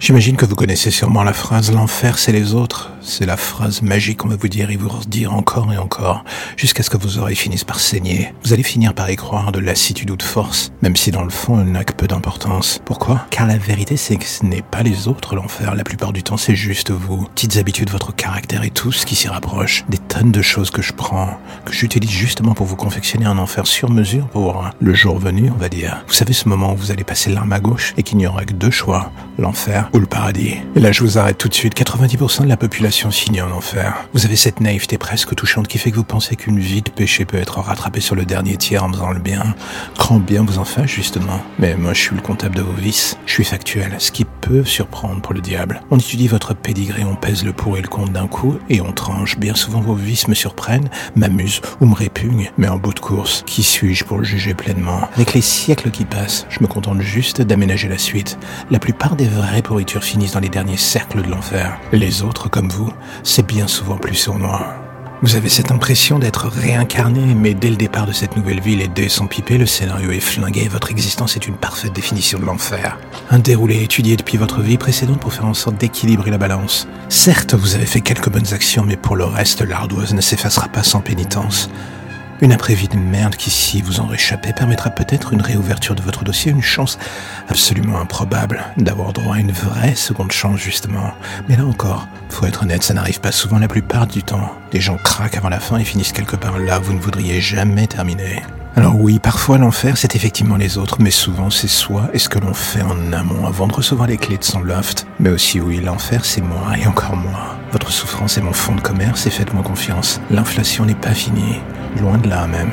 J'imagine que vous connaissez sûrement la phrase L'enfer c'est les autres. C'est la phrase magique qu'on va vous dire et vous redire encore et encore, jusqu'à ce que vos oreilles finissent par saigner. Vous allez finir par y croire de lassitude ou de force, même si dans le fond elle n'a que peu d'importance. Pourquoi? Car la vérité c'est que ce n'est pas les autres l'enfer, la plupart du temps c'est juste vous. Petites habitudes, votre caractère et tout ce qui s'y rapproche. Des tonnes de choses que je prends, que j'utilise justement pour vous confectionner un enfer sur mesure pour le jour venu, on va dire. Vous savez ce moment où vous allez passer l'arme à gauche et qu'il n'y aura que deux choix, l'enfer ou le paradis. Et là je vous arrête tout de suite, 90% de la population signe en enfer. Vous avez cette naïveté presque touchante qui fait que vous pensez qu'une vie de péché peut être rattrapée sur le dernier tiers en faisant le bien. Grand bien vous en fait justement. Mais moi je suis le comptable de vos vices, je suis factuel, ce qui peut surprendre pour le diable. On étudie votre pédigré, on pèse le pour et le contre d'un coup et on tranche. Bien souvent vos vices me surprennent, m'amusent ou me répugnent. Mais en bout de course, qui suis-je pour le juger pleinement? Avec les siècles qui passent, je me contente juste d'aménager la suite. La plupart des vraies finissent dans les derniers cercles de l'enfer. Les autres, comme vous, c'est bien souvent plus sournois. Vous avez cette impression d'être réincarné, mais dès le départ de cette nouvelle ville et dès son pipé, le scénario est flingué et votre existence est une parfaite définition de l'enfer. Un déroulé étudié depuis votre vie précédente pour faire en sorte d'équilibrer la balance. Certes, vous avez fait quelques bonnes actions, mais pour le reste, l'ardoise ne s'effacera pas sans pénitence. Une après-vie de merde qui, si vous en réchappez, permettra peut-être une réouverture de votre dossier, une chance absolument improbable d'avoir droit à une vraie seconde chance, justement. Mais là encore, faut être honnête, ça n'arrive pas souvent la plupart du temps. Des gens craquent avant la fin et finissent quelque part là vous ne voudriez jamais terminer. Alors oui, parfois l'enfer c'est effectivement les autres, mais souvent c'est soi et ce que l'on fait en amont avant de recevoir les clés de son loft. Mais aussi oui, l'enfer c'est moi et encore moi. Votre souffrance est mon fonds de commerce et faites-moi confiance. L'inflation n'est pas finie, loin de là même.